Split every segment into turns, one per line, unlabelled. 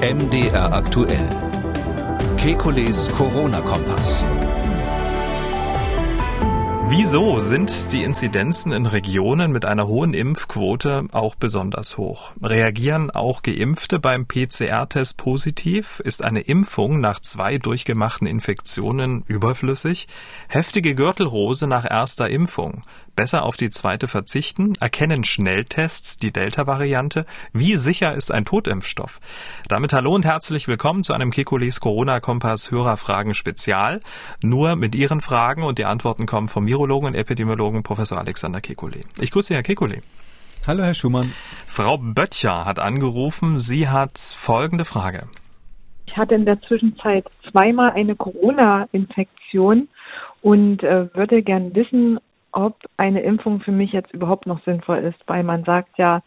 MDR aktuell. Kekules Corona-Kompass.
Wieso sind die Inzidenzen in Regionen mit einer hohen Impfquote auch besonders hoch? Reagieren auch Geimpfte beim PCR-Test positiv? Ist eine Impfung nach zwei durchgemachten Infektionen überflüssig? Heftige Gürtelrose nach erster Impfung? Besser auf die zweite verzichten? Erkennen Schnelltests die Delta-Variante? Wie sicher ist ein Totimpfstoff? Damit hallo und herzlich willkommen zu einem Kekulis Corona-Kompass Hörerfragen Spezial. Nur mit Ihren Fragen und die Antworten kommen vom Virologen und Epidemiologen Professor Alexander Kekulé. Ich grüße Herr Kekulé.
Hallo, Herr Schumann.
Frau Böttcher hat angerufen. Sie hat folgende Frage.
Ich hatte in der Zwischenzeit zweimal eine Corona-Infektion und äh, würde gern wissen, ob eine Impfung für mich jetzt überhaupt noch sinnvoll ist, weil man sagt ja,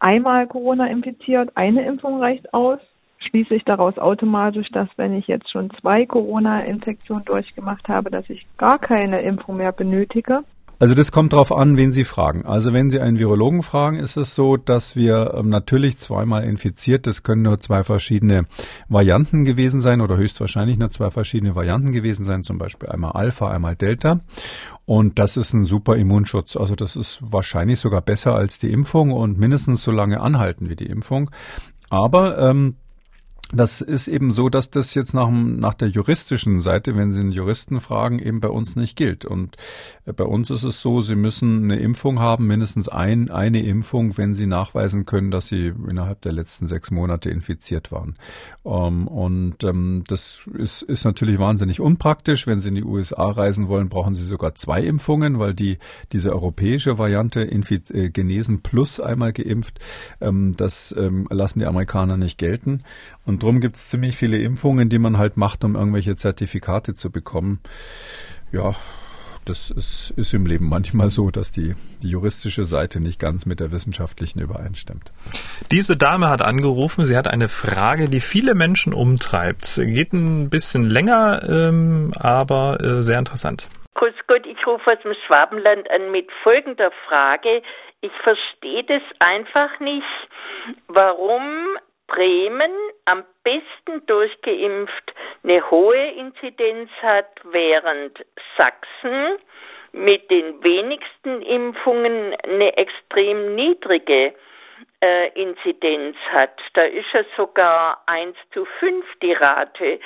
einmal Corona infiziert, eine Impfung reicht aus. Schließe ich daraus automatisch, dass wenn ich jetzt schon zwei Corona-Infektionen durchgemacht habe, dass ich gar keine Impfung mehr benötige?
Also das kommt darauf an, wen Sie fragen. Also wenn Sie einen Virologen fragen, ist es so, dass wir ähm, natürlich zweimal infiziert, das können nur zwei verschiedene Varianten gewesen sein oder höchstwahrscheinlich nur zwei verschiedene Varianten gewesen sein, zum Beispiel einmal Alpha, einmal Delta. Und das ist ein super Immunschutz. Also das ist wahrscheinlich sogar besser als die Impfung und mindestens so lange anhalten wie die Impfung. Aber ähm, das ist eben so, dass das jetzt nach, nach der juristischen Seite, wenn Sie einen Juristen fragen, eben bei uns nicht gilt. Und äh, bei uns ist es so, Sie müssen eine Impfung haben, mindestens ein, eine Impfung, wenn Sie nachweisen können, dass Sie innerhalb der letzten sechs Monate infiziert waren. Ähm, und um, das ist, ist natürlich wahnsinnig unpraktisch. Wenn Sie in die USA reisen wollen, brauchen Sie sogar zwei Impfungen, weil die diese europäische Variante Infi äh, genesen plus einmal geimpft, ähm, das ähm, lassen die Amerikaner nicht gelten. Und drum gibt es ziemlich viele Impfungen, die man halt macht, um irgendwelche Zertifikate zu bekommen. Ja, das ist, ist im Leben manchmal so, dass die, die juristische Seite nicht ganz mit der wissenschaftlichen übereinstimmt.
Diese Dame hat angerufen, sie hat eine Frage, die viele Menschen umtreibt. Geht ein bisschen länger, ähm, aber äh, sehr interessant.
Grüß Gott, ich rufe aus dem Schwabenland an mit folgender Frage. Ich verstehe das einfach nicht, warum Bremen am besten durchgeimpft eine hohe Inzidenz hat, während Sachsen mit den wenigsten Impfungen eine extrem niedrige äh, Inzidenz hat. Da ist ja sogar 1 zu 5 die Rate.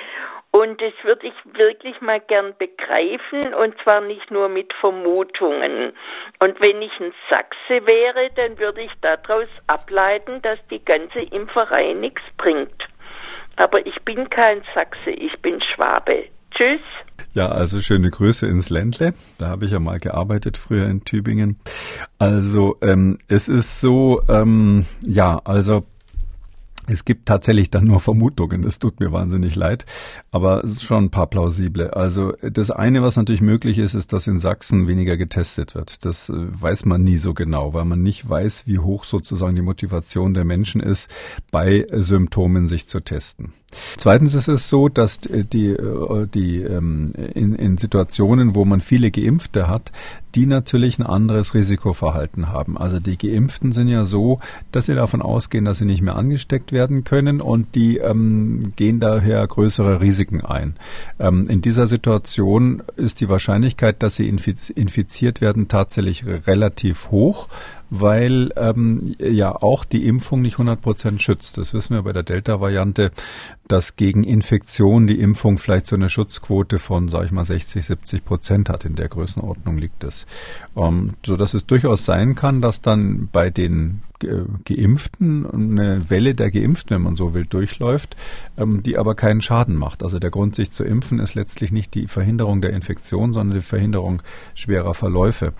Und das würde ich wirklich mal gern begreifen und zwar nicht nur mit Vermutungen. Und wenn ich ein Sachse wäre, dann würde ich daraus ableiten, dass die ganze Impferei nichts bringt. Aber ich bin kein Sachse, ich bin Schwabe. Tschüss.
Ja, also schöne Grüße ins Ländle. Da habe ich ja mal gearbeitet früher in Tübingen. Also ähm, es ist so, ähm, ja, also es gibt tatsächlich dann nur Vermutungen. Das tut mir wahnsinnig leid. Aber es ist schon ein paar plausible. Also das eine, was natürlich möglich ist, ist, dass in Sachsen weniger getestet wird. Das äh, weiß man nie so genau, weil man nicht weiß, wie hoch sozusagen die Motivation der Menschen ist, bei Symptomen sich zu testen. Zweitens ist es so, dass die, äh, die ähm, in, in Situationen, wo man viele Geimpfte hat, die natürlich ein anderes Risikoverhalten haben. Also die Geimpften sind ja so, dass sie davon ausgehen, dass sie nicht mehr angesteckt werden können und die ähm, gehen daher größere Risiken ein. Ähm, in dieser Situation ist die Wahrscheinlichkeit, dass sie infiziert werden, tatsächlich relativ hoch weil ähm, ja auch die Impfung nicht 100 Prozent schützt. Das wissen wir bei der Delta-Variante, dass gegen Infektion die Impfung vielleicht so eine Schutzquote von, sage ich mal, 60, 70 Prozent hat. In der Größenordnung liegt es. Ähm, so dass es durchaus sein kann, dass dann bei den Geimpften eine Welle der Geimpften, wenn man so will, durchläuft, ähm, die aber keinen Schaden macht. Also der Grund, sich zu impfen, ist letztlich nicht die Verhinderung der Infektion, sondern die Verhinderung schwerer Verläufe.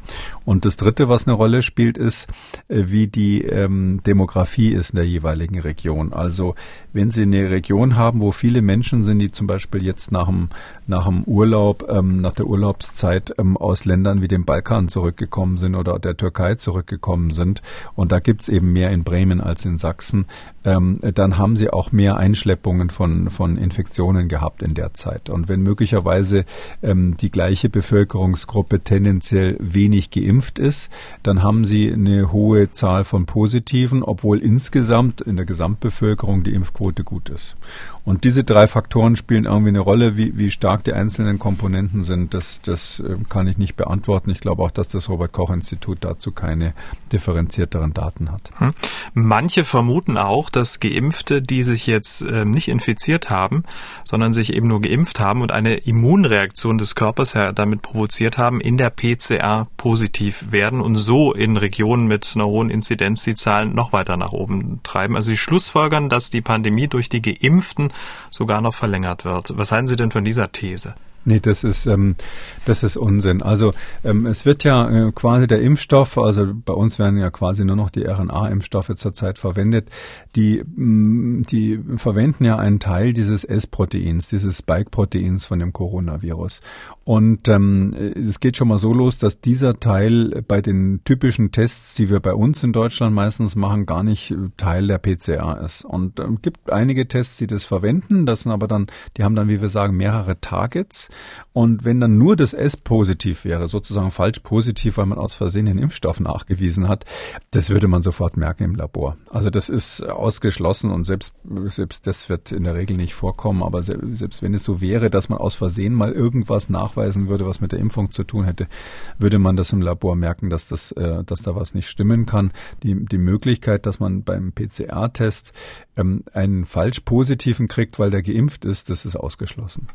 Und das Dritte, was eine Rolle spielt, ist, äh, wie die ähm, Demografie ist in der jeweiligen Region. Also wenn Sie eine Region haben, wo viele Menschen sind, die zum Beispiel jetzt nach dem, nach dem Urlaub, ähm, nach der Urlaubszeit aus Ländern wie dem Balkan zurückgekommen sind oder der Türkei zurückgekommen sind, und da gibt es eben mehr in Bremen als in Sachsen, ähm, dann haben sie auch mehr Einschleppungen von, von Infektionen gehabt in der Zeit. Und wenn möglicherweise ähm, die gleiche Bevölkerungsgruppe tendenziell wenig geimpft ist, dann haben sie eine hohe Zahl von Positiven, obwohl insgesamt in der Gesamtbevölkerung die Impfquote gut ist. Und diese drei Faktoren spielen irgendwie eine Rolle, wie, wie stark die einzelnen Komponenten sind. Das, das äh, kann ich nicht beantworten. Ich glaube auch, dass das Robert Koch Institut dazu keine differenzierteren Daten hat. Hm.
Manche vermuten auch, dass Geimpfte, die sich jetzt äh, nicht infiziert haben, sondern sich eben nur geimpft haben und eine Immunreaktion des Körpers damit provoziert haben, in der PCR positiv werden und so in Regionen mit einer hohen Inzidenz die Zahlen noch weiter nach oben treiben. Also sie schlussfolgern, dass die Pandemie durch die Geimpften sogar noch verlängert wird. Was halten Sie denn von dieser These?
Nee, das ist, ähm, das ist Unsinn. Also ähm, es wird ja äh, quasi der Impfstoff, also bei uns werden ja quasi nur noch die RNA-Impfstoffe zurzeit verwendet, die, mh, mm, die verwenden ja einen Teil dieses S-Proteins, dieses Spike-Proteins von dem Coronavirus. Und ähm, es geht schon mal so los, dass dieser Teil bei den typischen Tests, die wir bei uns in Deutschland meistens machen, gar nicht Teil der PCR ist. Und ähm, gibt einige Tests, die das verwenden, das sind aber dann, die haben dann, wie wir sagen, mehrere Targets. Und wenn dann nur das S positiv wäre, sozusagen falsch positiv, weil man aus Versehen den Impfstoff nachgewiesen hat, das würde man sofort merken im Labor. Also das ist ausgeschlossen und selbst, selbst das wird in der Regel nicht vorkommen. Aber selbst wenn es so wäre, dass man aus Versehen mal irgendwas nachweisen würde, was mit der Impfung zu tun hätte, würde man das im Labor merken, dass das, äh, dass da was nicht stimmen kann. Die, die Möglichkeit, dass man beim PCR-Test ähm, einen falsch positiven kriegt, weil der geimpft ist, das ist ausgeschlossen.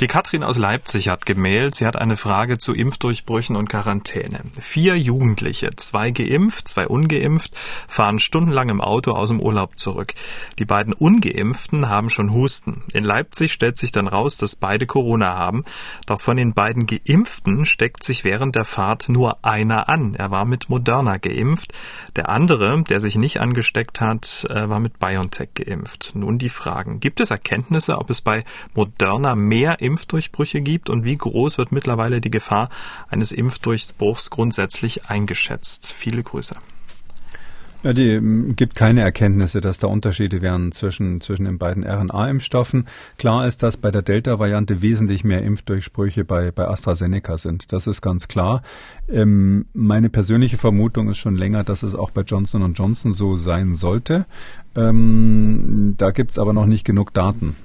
Die Katrin aus Leipzig hat gemailt, sie hat eine Frage zu Impfdurchbrüchen und Quarantäne. Vier Jugendliche, zwei geimpft, zwei ungeimpft, fahren stundenlang im Auto aus dem Urlaub zurück. Die beiden ungeimpften haben schon Husten. In Leipzig stellt sich dann raus, dass beide Corona haben. Doch von den beiden geimpften steckt sich während der Fahrt nur einer an. Er war mit Moderna geimpft. Der andere, der sich nicht angesteckt hat, äh, war mit BioNTech geimpft. Nun die Fragen. Gibt es Erkenntnisse, ob es bei Moderna mehr Impfdurchbrüche gibt und wie groß wird mittlerweile die Gefahr eines Impfdurchbruchs grundsätzlich eingeschätzt? Viele Grüße.
Ja, die ähm, gibt keine Erkenntnisse, dass da Unterschiede wären zwischen, zwischen den beiden RNA-Impfstoffen. Klar ist, dass bei der Delta-Variante wesentlich mehr Impfdurchbrüche bei, bei AstraZeneca sind. Das ist ganz klar. Ähm, meine persönliche Vermutung ist schon länger, dass es auch bei Johnson Johnson so sein sollte. Ähm, da gibt's aber noch nicht genug Daten,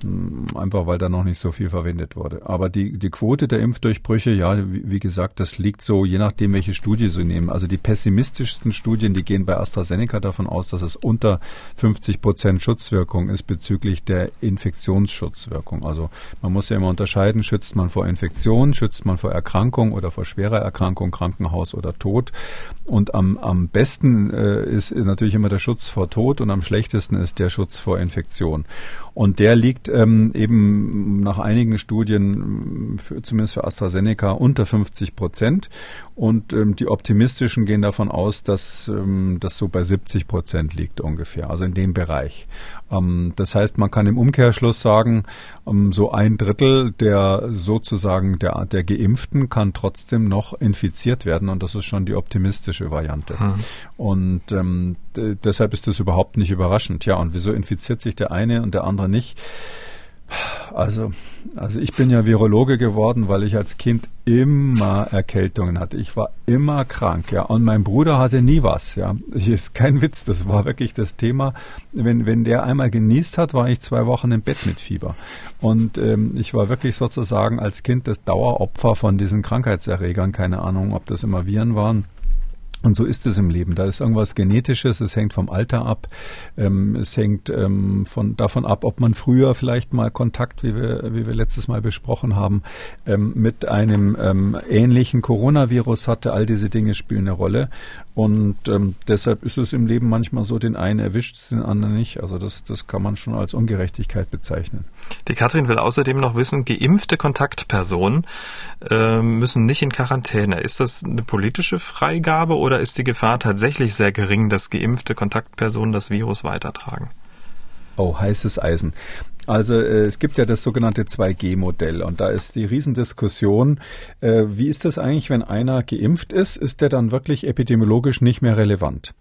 einfach weil da noch nicht so viel verwendet wurde. Aber die, die Quote der Impfdurchbrüche, ja, wie, wie gesagt, das liegt so, je nachdem, welche Studie Sie nehmen. Also die pessimistischsten Studien, die gehen bei AstraZeneca davon aus, dass es unter 50 Prozent Schutzwirkung ist bezüglich der Infektionsschutzwirkung. Also man muss ja immer unterscheiden, schützt man vor Infektion, schützt man vor Erkrankung oder vor schwerer Erkrankung, Krankenhaus oder Tod. Und am, am besten äh, ist natürlich immer der Schutz vor Tod und am schlechtesten ist der Schutz vor Infektion. Und der liegt ähm, eben nach einigen Studien, für, zumindest für AstraZeneca, unter 50 Prozent. Und ähm, die optimistischen gehen davon aus, dass ähm, das so bei 70 Prozent liegt ungefähr, also in dem Bereich. Ähm, das heißt, man kann im Umkehrschluss sagen, ähm, so ein Drittel der sozusagen der, der Geimpften kann trotzdem noch infiziert werden und das ist schon die optimistische Variante. Hm. Und ähm, deshalb ist das überhaupt nicht überraschend. Ja, und wieso infiziert sich der eine und der andere nicht? Also, also ich bin ja Virologe geworden, weil ich als Kind immer Erkältungen hatte. Ich war immer krank, ja. Und mein Bruder hatte nie was, ja. Ich ist kein Witz, das war wirklich das Thema. Wenn, wenn der einmal genießt hat, war ich zwei Wochen im Bett mit Fieber. Und ähm, ich war wirklich sozusagen als Kind das Daueropfer von diesen Krankheitserregern. Keine Ahnung, ob das immer Viren waren. Und so ist es im Leben. Da ist irgendwas Genetisches, es hängt vom Alter ab, ähm, es hängt ähm, von, davon ab, ob man früher vielleicht mal Kontakt, wie wir, wie wir letztes Mal besprochen haben, ähm, mit einem ähm, ähnlichen Coronavirus hatte. All diese Dinge spielen eine Rolle. Und ähm, deshalb ist es im Leben manchmal so, den einen erwischt den anderen nicht. Also das, das kann man schon als Ungerechtigkeit bezeichnen.
Die Katrin will außerdem noch wissen, geimpfte Kontaktpersonen äh, müssen nicht in Quarantäne. Ist das eine politische Freigabe oder ist die Gefahr tatsächlich sehr gering, dass geimpfte Kontaktpersonen das Virus weitertragen?
Oh, heißes Eisen. Also äh, es gibt ja das sogenannte 2G-Modell und da ist die Riesendiskussion, äh, wie ist das eigentlich, wenn einer geimpft ist, ist der dann wirklich epidemiologisch nicht mehr relevant?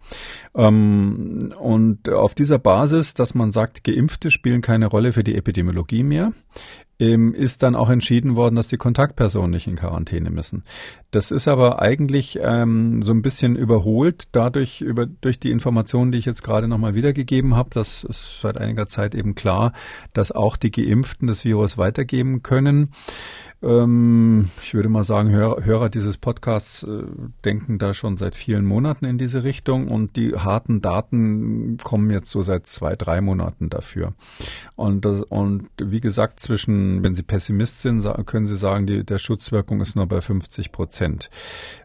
Ähm, und auf dieser Basis, dass man sagt, Geimpfte spielen keine Rolle für die Epidemiologie mehr, ähm, ist dann auch entschieden worden, dass die Kontaktpersonen nicht in Quarantäne müssen. Das ist aber eigentlich ähm, so ein bisschen überholt dadurch über durch die Informationen, die ich jetzt gerade nochmal wiedergegeben habe. Das ist seit einiger Zeit eben klar, dass auch die Geimpften das Virus weitergeben können. Ähm, ich würde mal sagen, Hörer, Hörer dieses Podcasts äh, denken da schon seit vielen Monaten in diese Richtung und die harten Daten kommen jetzt so seit zwei, drei Monaten dafür. Und, das, und wie gesagt, zwischen, wenn Sie Pessimist sind, können Sie sagen, die, der Schutzwirkung ist nur bei 50 Prozent.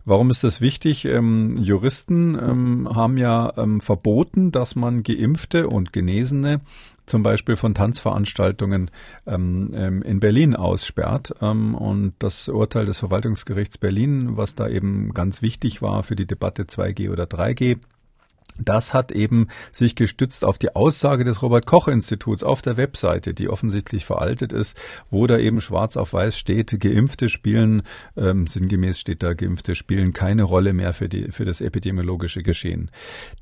Warum ist das wichtig? Ähm, Juristen ähm, haben ja ähm, verboten, dass man Geimpfte und Genesene zum Beispiel von Tanzveranstaltungen ähm, ähm, in Berlin aussperrt. Ähm, und das Urteil des Verwaltungsgerichts Berlin, was da eben ganz wichtig war für die Debatte 2G oder 3G, das hat eben sich gestützt auf die Aussage des Robert Koch Instituts auf der Webseite, die offensichtlich veraltet ist, wo da eben schwarz auf weiß steht, Geimpfte spielen, ähm, sinngemäß steht da, Geimpfte spielen keine Rolle mehr für die, für das epidemiologische Geschehen.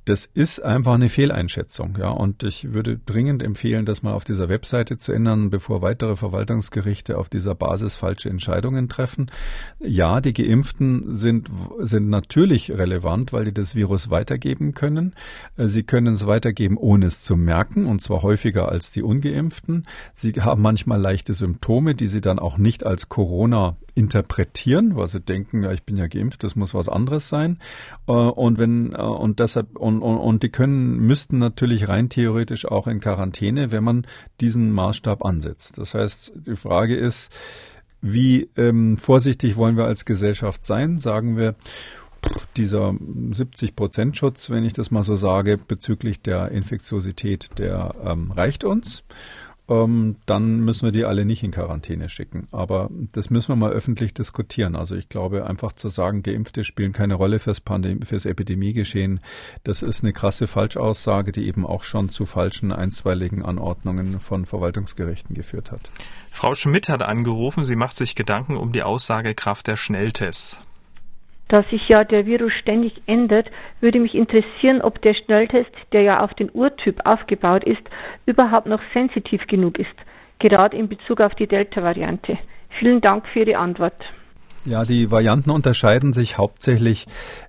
Das ist einfach eine Fehleinschätzung, ja, und ich würde dringend empfehlen, das mal auf dieser Webseite zu ändern, bevor weitere Verwaltungsgerichte auf dieser Basis falsche Entscheidungen treffen. Ja, die Geimpften sind, sind natürlich relevant, weil die das Virus weitergeben können können. Äh, sie können es weitergeben, ohne es zu merken, und zwar häufiger als die ungeimpften. Sie haben manchmal leichte Symptome, die sie dann auch nicht als Corona interpretieren, weil sie denken, ja, ich bin ja geimpft, das muss was anderes sein. Äh, und wenn äh, und deshalb und, und, und die können müssten natürlich rein theoretisch auch in Quarantäne, wenn man diesen Maßstab ansetzt. Das heißt, die Frage ist, wie ähm, vorsichtig wollen wir als Gesellschaft sein? Sagen wir, dieser 70-Prozent-Schutz, wenn ich das mal so sage, bezüglich der Infektiosität, der ähm, reicht uns. Ähm, dann müssen wir die alle nicht in Quarantäne schicken. Aber das müssen wir mal öffentlich diskutieren. Also ich glaube, einfach zu sagen, Geimpfte spielen keine Rolle fürs, Pandem fürs Epidemiegeschehen, das ist eine krasse Falschaussage, die eben auch schon zu falschen einstweiligen Anordnungen von Verwaltungsgerichten geführt hat.
Frau Schmidt hat angerufen, sie macht sich Gedanken um die Aussagekraft der Schnelltests
da sich ja der Virus ständig ändert, würde mich interessieren, ob der Schnelltest, der ja auf den Urtyp aufgebaut ist, überhaupt noch sensitiv genug ist, gerade in Bezug auf die Delta-Variante. Vielen Dank für Ihre Antwort.
Ja, die Varianten unterscheiden sich hauptsächlich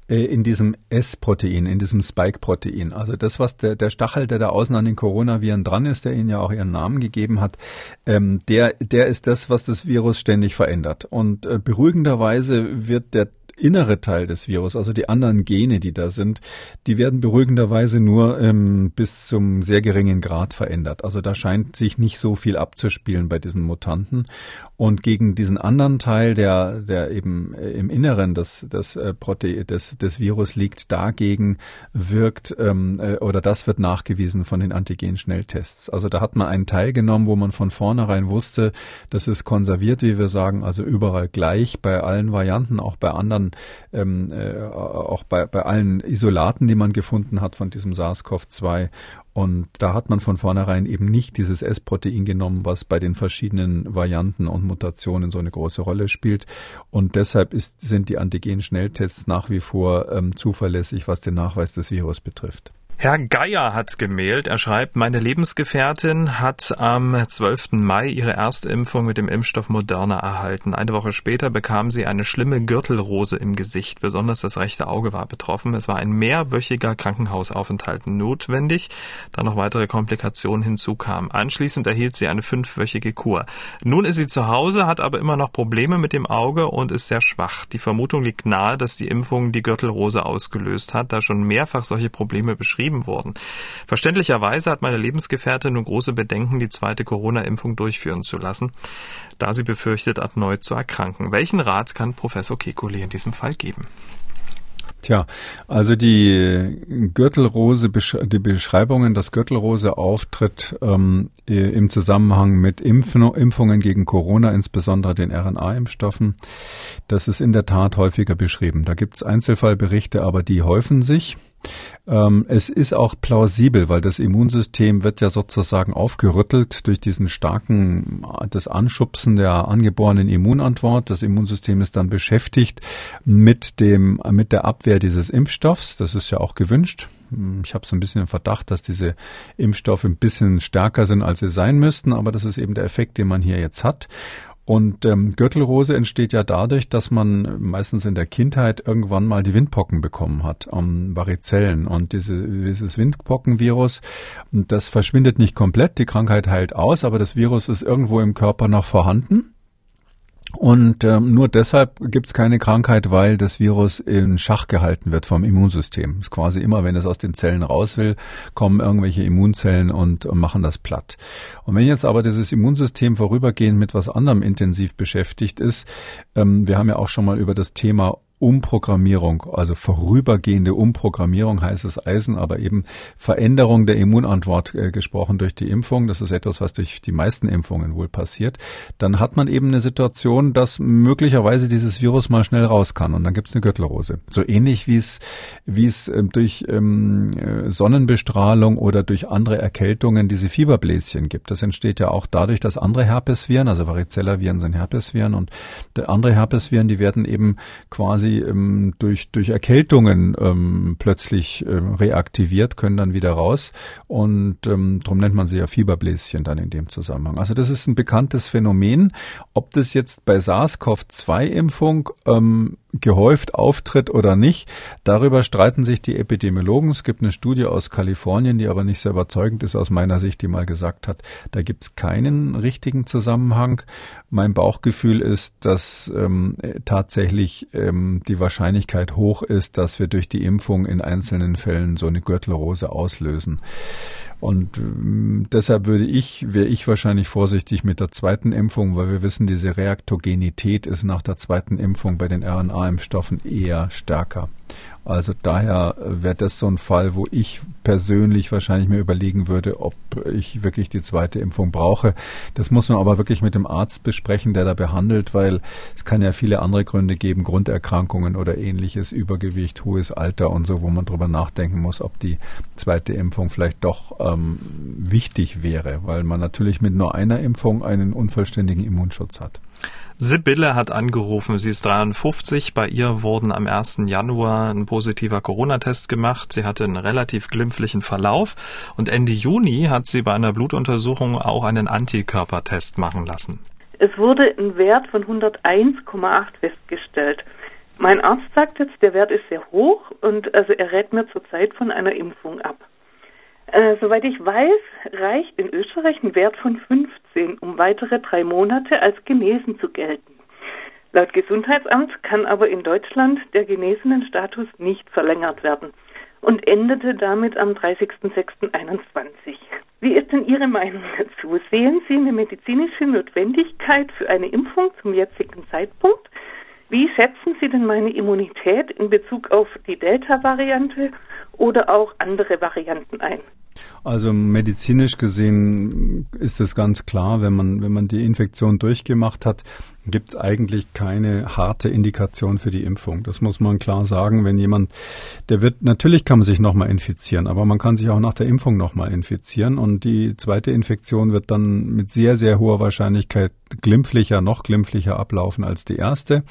äh, in diesem S-Protein, in diesem Spike-Protein. Also das, was der, der Stachel, der da außen an den Coronaviren dran ist, der ihnen ja auch ihren Namen gegeben hat, ähm, der, der ist das, was das Virus ständig verändert. Und äh, beruhigenderweise wird der innere Teil des Virus, also die anderen Gene, die da sind, die werden beruhigenderweise nur ähm, bis zum sehr geringen Grad verändert. Also da scheint sich nicht so viel abzuspielen bei diesen Mutanten. Und gegen diesen anderen Teil, der, der eben äh, im Inneren des, des, äh, Prote des, des Virus liegt, dagegen wirkt ähm, äh, oder das wird nachgewiesen von den Antigen-Schnelltests. Also da hat man einen Teil genommen, wo man von vornherein wusste, das ist konserviert, wie wir sagen, also überall gleich bei allen Varianten, auch bei anderen, ähm, äh, auch bei, bei allen Isolaten, die man gefunden hat von diesem SARS-CoV-2 und da hat man von vornherein eben nicht dieses S-Protein genommen, was bei den verschiedenen Varianten und Mutationen so eine große Rolle spielt. Und deshalb ist, sind die Antigen-Schnelltests nach wie vor ähm, zuverlässig, was den Nachweis des Virus betrifft.
Herr Geier hat gemailt. Er schreibt, meine Lebensgefährtin hat am 12. Mai ihre Erstimpfung mit dem Impfstoff Moderna erhalten. Eine Woche später bekam sie eine schlimme Gürtelrose im Gesicht. Besonders das rechte Auge war betroffen. Es war ein mehrwöchiger Krankenhausaufenthalt notwendig, da noch weitere Komplikationen hinzukamen. Anschließend erhielt sie eine fünfwöchige Kur. Nun ist sie zu Hause, hat aber immer noch Probleme mit dem Auge und ist sehr schwach. Die Vermutung liegt nahe, dass die Impfung die Gürtelrose ausgelöst hat, da schon mehrfach solche Probleme beschrieben beschrieben wurden. Verständlicherweise hat meine Lebensgefährtin nun große Bedenken, die zweite Corona-Impfung durchführen zu lassen, da sie befürchtet, erneut zu erkranken. Welchen Rat kann Professor Kekulé in diesem Fall geben?
Tja, also die Gürtelrose, die Beschreibungen, dass Gürtelrose auftritt ähm, im Zusammenhang mit Impfungen gegen Corona, insbesondere den RNA-Impfstoffen, das ist in der Tat häufiger beschrieben. Da gibt es Einzelfallberichte, aber die häufen sich. Ähm, es ist auch plausibel, weil das Immunsystem wird ja sozusagen aufgerüttelt durch diesen starken, das Anschubsen der angeborenen Immunantwort. Das Immunsystem ist dann beschäftigt mit dem, mit der Abwehr dieses Impfstoffs. Das ist ja auch gewünscht. Ich habe so ein bisschen den Verdacht, dass diese Impfstoffe ein bisschen stärker sind, als sie sein müssten, aber das ist eben der Effekt, den man hier jetzt hat. Und ähm, Gürtelrose entsteht ja dadurch, dass man meistens in der Kindheit irgendwann mal die Windpocken bekommen hat, ähm, Varizellen. Und diese, dieses Windpockenvirus, das verschwindet nicht komplett, die Krankheit heilt aus, aber das Virus ist irgendwo im Körper noch vorhanden. Und ähm, nur deshalb gibt es keine Krankheit, weil das Virus in Schach gehalten wird vom Immunsystem. Ist quasi immer, wenn es aus den Zellen raus will, kommen irgendwelche Immunzellen und, und machen das platt. Und wenn jetzt aber dieses Immunsystem vorübergehend mit was anderem intensiv beschäftigt ist, ähm, wir haben ja auch schon mal über das Thema Umprogrammierung, also vorübergehende Umprogrammierung heißt es Eisen, aber eben Veränderung der Immunantwort äh, gesprochen durch die Impfung. Das ist etwas, was durch die meisten Impfungen wohl passiert. Dann hat man eben eine Situation, dass möglicherweise dieses Virus mal schnell raus kann und dann gibt es eine Gürtelrose. So ähnlich wie es wie es äh, durch ähm, äh, Sonnenbestrahlung oder durch andere Erkältungen diese Fieberbläschen gibt. Das entsteht ja auch dadurch, dass andere Herpesviren, also Varicella-Viren sind Herpesviren und andere Herpesviren, die werden eben quasi quasi ähm, durch, durch Erkältungen ähm, plötzlich äh, reaktiviert, können dann wieder raus. Und ähm, darum nennt man sie ja Fieberbläschen dann in dem Zusammenhang. Also das ist ein bekanntes Phänomen. Ob das jetzt bei SARS-CoV-2-Impfung ähm, gehäuft auftritt oder nicht. Darüber streiten sich die Epidemiologen. Es gibt eine Studie aus Kalifornien, die aber nicht sehr überzeugend ist aus meiner Sicht, die mal gesagt hat, da gibt es keinen richtigen Zusammenhang. Mein Bauchgefühl ist, dass ähm, tatsächlich ähm, die Wahrscheinlichkeit hoch ist, dass wir durch die Impfung in einzelnen Fällen so eine Gürtelrose auslösen. Und ähm, deshalb würde ich, wäre ich wahrscheinlich vorsichtig mit der zweiten Impfung, weil wir wissen, diese Reaktogenität ist nach der zweiten Impfung bei den RNA-Impfstoffen eher stärker. Also daher wäre das so ein Fall, wo ich persönlich wahrscheinlich mir überlegen würde, ob ich wirklich die zweite Impfung brauche. Das muss man aber wirklich mit dem Arzt besprechen, der da behandelt, weil es kann ja viele andere Gründe geben, Grunderkrankungen oder ähnliches, Übergewicht, hohes Alter und so, wo man drüber nachdenken muss, ob die zweite Impfung vielleicht doch ähm, wichtig wäre, weil man natürlich mit nur einer Impfung einen unvollständigen Immunschutz hat.
Sibylle hat angerufen, sie ist 53. Bei ihr wurden am 1. Januar ein positiver Corona-Test gemacht. Sie hatte einen relativ glimpflichen Verlauf und Ende Juni hat sie bei einer Blutuntersuchung auch einen Antikörpertest machen lassen.
Es wurde ein Wert von 101,8 festgestellt. Mein Arzt sagt jetzt, der Wert ist sehr hoch und also er rät mir zurzeit von einer Impfung ab. Äh, soweit ich weiß, reicht in Österreich ein Wert von 15, um weitere drei Monate als genesen zu gelten. Laut Gesundheitsamt kann aber in Deutschland der genesenen Status nicht verlängert werden und endete damit am 30.06.21. Wie ist denn Ihre Meinung dazu? Sehen Sie eine medizinische Notwendigkeit für eine Impfung zum jetzigen Zeitpunkt? Wie schätzen Sie denn meine Immunität in Bezug auf die Delta-Variante oder auch andere Varianten ein?
Also medizinisch gesehen ist es ganz klar, wenn man, wenn man die Infektion durchgemacht hat, gibt es eigentlich keine harte Indikation für die Impfung. Das muss man klar sagen. Wenn jemand, der wird, natürlich kann man sich nochmal infizieren, aber man kann sich auch nach der Impfung nochmal infizieren und die zweite Infektion wird dann mit sehr, sehr hoher Wahrscheinlichkeit glimpflicher, noch glimpflicher ablaufen als die erste.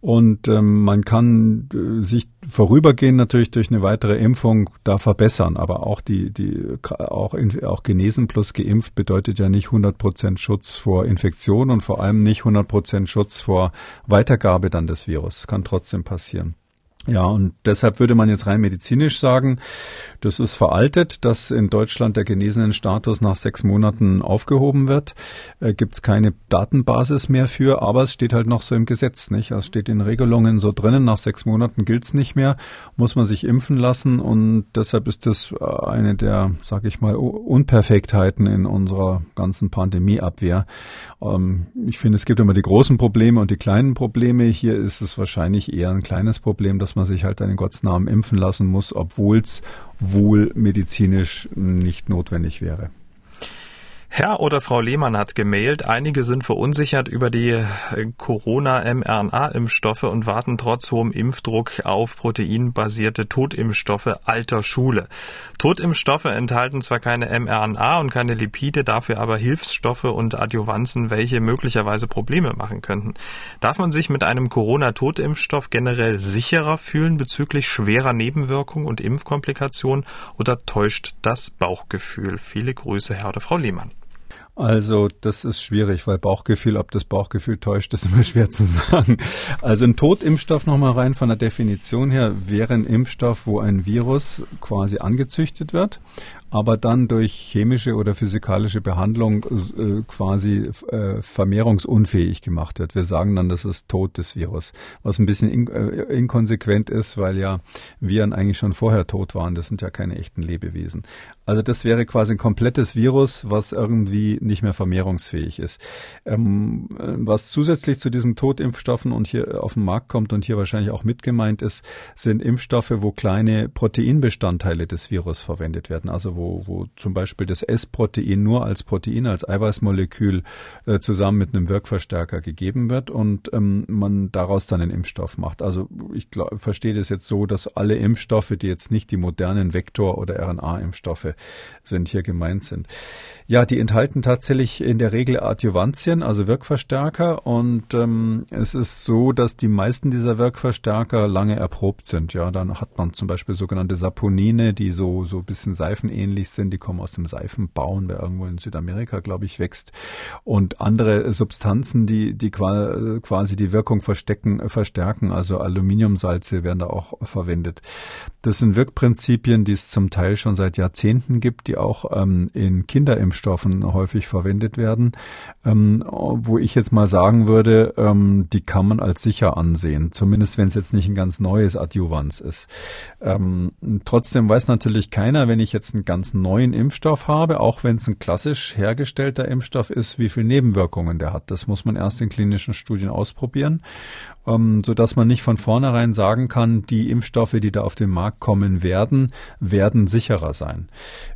Und ähm, man kann äh, sich vorübergehend natürlich durch eine weitere Impfung da verbessern, aber auch die, die, auch, auch genesen plus geimpft bedeutet ja nicht 100 Prozent Schutz vor Infektion und vor allem nicht 100 Prozent Schutz vor Weitergabe dann des Virus. Kann trotzdem passieren. Ja, und deshalb würde man jetzt rein medizinisch sagen, das ist veraltet, dass in Deutschland der genesenen Status nach sechs Monaten aufgehoben wird. Äh, Gibt es keine Datenbasis mehr für, aber es steht halt noch so im Gesetz, nicht? Also es steht in Regelungen so drinnen, nach sechs Monaten gilt's nicht mehr, muss man sich impfen lassen und deshalb ist das äh, eine der, sag ich mal, Unperfektheiten in unserer ganzen Pandemieabwehr. Ähm, ich finde, es gibt immer die großen Probleme und die kleinen Probleme. Hier ist es wahrscheinlich eher ein kleines Problem, dass man sich halt in Gottes Namen impfen lassen muss, obwohl es wohl medizinisch nicht notwendig wäre.
Herr oder Frau Lehmann hat gemailt, einige sind verunsichert über die äh, Corona-mRNA-Impfstoffe und warten trotz hohem Impfdruck auf proteinbasierte Totimpfstoffe alter Schule. Totimpfstoffe enthalten zwar keine mRNA und keine Lipide, dafür aber Hilfsstoffe und Adjuvanzen, welche möglicherweise Probleme machen könnten. Darf man sich mit einem Corona-Totimpfstoff generell sicherer fühlen bezüglich schwerer Nebenwirkungen und Impfkomplikationen oder täuscht das Bauchgefühl? Viele Grüße, Herr oder Frau Lehmann.
Also das ist schwierig, weil Bauchgefühl, ob das Bauchgefühl täuscht, ist immer schwer zu sagen. Also ein Totimpfstoff nochmal rein von der Definition her wäre ein Impfstoff, wo ein Virus quasi angezüchtet wird aber dann durch chemische oder physikalische Behandlung äh, quasi äh, vermehrungsunfähig gemacht wird. Wir sagen dann, das ist Tod des Virus, was ein bisschen in, äh, inkonsequent ist, weil ja Viren eigentlich schon vorher tot waren. Das sind ja keine echten Lebewesen. Also das wäre quasi ein komplettes Virus, was irgendwie nicht mehr vermehrungsfähig ist. Ähm, was zusätzlich zu diesen Totimpfstoffen und hier auf den Markt kommt und hier wahrscheinlich auch mit gemeint ist, sind Impfstoffe, wo kleine Proteinbestandteile des Virus verwendet werden. Also wo wo, wo zum Beispiel das S-Protein nur als Protein, als Eiweißmolekül äh, zusammen mit einem Wirkverstärker gegeben wird und ähm, man daraus dann einen Impfstoff macht. Also ich glaub, verstehe das jetzt so, dass alle Impfstoffe, die jetzt nicht die modernen Vektor- oder RNA-Impfstoffe sind, hier gemeint sind. Ja, die enthalten tatsächlich in der Regel Adjuvantien, also Wirkverstärker und ähm, es ist so, dass die meisten dieser Wirkverstärker lange erprobt sind. Ja, dann hat man zum Beispiel sogenannte Saponine, die so so bisschen seifenähnlich ähnlich sind. Die kommen aus dem Seifenbauen, der irgendwo in Südamerika, glaube ich, wächst. Und andere Substanzen, die, die quasi die Wirkung verstecken, verstärken, also Aluminiumsalze werden da auch verwendet. Das sind Wirkprinzipien, die es zum Teil schon seit Jahrzehnten gibt, die auch ähm, in Kinderimpfstoffen häufig verwendet werden, ähm, wo ich jetzt mal sagen würde, ähm, die kann man als sicher ansehen, zumindest wenn es jetzt nicht ein ganz neues Adjuvans ist. Ähm, trotzdem weiß natürlich keiner, wenn ich jetzt einen ganz ganz neuen Impfstoff habe, auch wenn es ein klassisch hergestellter Impfstoff ist, wie viele Nebenwirkungen der hat. Das muss man erst in klinischen Studien ausprobieren, ähm, so man nicht von vornherein sagen kann, die Impfstoffe, die da auf den Markt kommen werden, werden sicherer sein.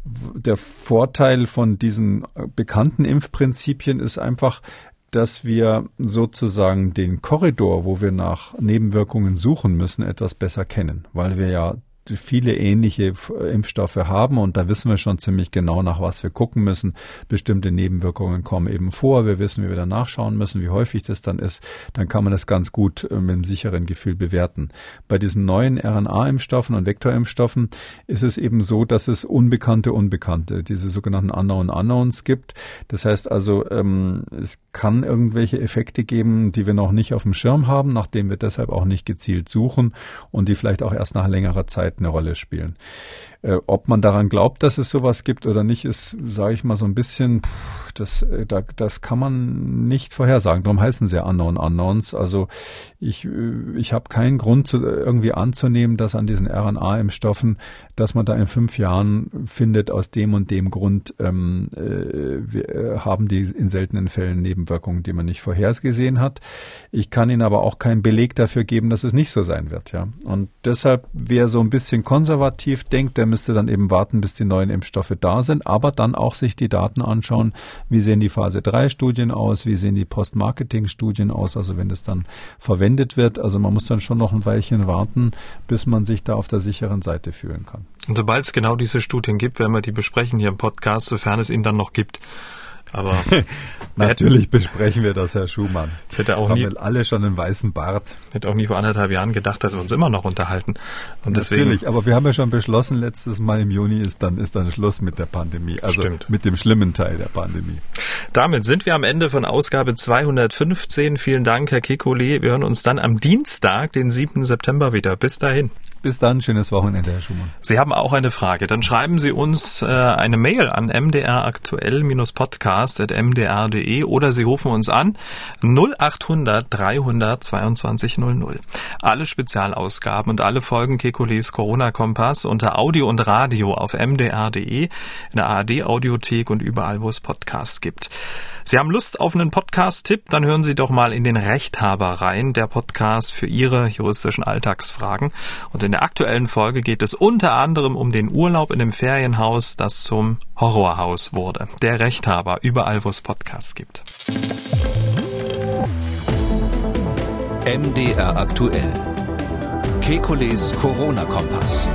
Der Vorteil von diesen äh, bekannten Impfprinzipien ist einfach, dass wir sozusagen den Korridor, wo wir nach Nebenwirkungen suchen müssen, etwas besser kennen, weil wir ja viele ähnliche Impfstoffe haben und da wissen wir schon ziemlich genau, nach was wir gucken müssen. Bestimmte Nebenwirkungen kommen eben vor. Wir wissen, wie wir da nachschauen müssen, wie häufig das dann ist. Dann kann man das ganz gut äh, mit einem sicheren Gefühl bewerten. Bei diesen neuen RNA-Impfstoffen und Vektorimpfstoffen ist es eben so, dass es unbekannte Unbekannte, diese sogenannten Unknown Unknowns gibt. Das heißt also, ähm, es kann irgendwelche Effekte geben, die wir noch nicht auf dem Schirm haben, nachdem wir deshalb auch nicht gezielt suchen und die vielleicht auch erst nach längerer Zeit eine Rolle spielen. Äh, ob man daran glaubt, dass es sowas gibt oder nicht, ist, sage ich mal, so ein bisschen, das, äh, da, das kann man nicht vorhersagen. Darum heißen sie Unknown Unknowns. Also ich, äh, ich habe keinen Grund zu, irgendwie anzunehmen, dass an diesen RNA-Impfstoffen, dass man da in fünf Jahren findet, aus dem und dem Grund ähm, äh, haben die in seltenen Fällen Nebenwirkungen, die man nicht vorhergesehen hat. Ich kann Ihnen aber auch keinen Beleg dafür geben, dass es nicht so sein wird. Ja, Und deshalb, wer so ein bisschen konservativ denkt, der müsste dann eben warten, bis die neuen Impfstoffe da sind, aber dann auch sich die Daten anschauen, wie sehen die Phase 3 Studien aus, wie sehen die Post-Marketing-Studien aus, also wenn das dann verwendet wird. Also man muss dann schon noch ein Weilchen warten, bis man sich da auf der sicheren Seite fühlen kann.
Und sobald es genau diese Studien gibt, werden wir die besprechen hier im Podcast, sofern es ihn dann noch gibt. Aber
natürlich besprechen wir das, Herr Schumann.
Ich hätte auch nie,
wir alle schon einen weißen Bart.
Hätte auch nie vor anderthalb Jahren gedacht, dass wir uns immer noch unterhalten.
Und natürlich, deswegen, aber wir haben ja schon beschlossen, letztes Mal im Juni ist dann ist dann Schluss mit der Pandemie, also stimmt. mit dem schlimmen Teil der Pandemie.
Damit sind wir am Ende von Ausgabe 215. Vielen Dank, Herr Kekulé. Wir hören uns dann am Dienstag, den 7. September wieder. Bis dahin.
Bis dann, schönes Wochenende, Herr Schumann.
Sie haben auch eine Frage. Dann schreiben Sie uns äh, eine Mail an mdraktuell-podcast.mdr.de oder Sie rufen uns an 0800 300 22 00. Alle Spezialausgaben und alle Folgen Kekules Corona-Kompass unter Audio und Radio auf mdr.de, in der ARD-Audiothek und überall, wo es Podcasts gibt. Sie haben Lust auf einen Podcast-Tipp? Dann hören Sie doch mal in den Rechthaber rein, der Podcast für Ihre juristischen Alltagsfragen. Und in der aktuellen Folge geht es unter anderem um den Urlaub in dem Ferienhaus, das zum Horrorhaus wurde. Der Rechthaber, überall wo es Podcasts gibt.
MDR aktuell. Kekules Corona-Kompass.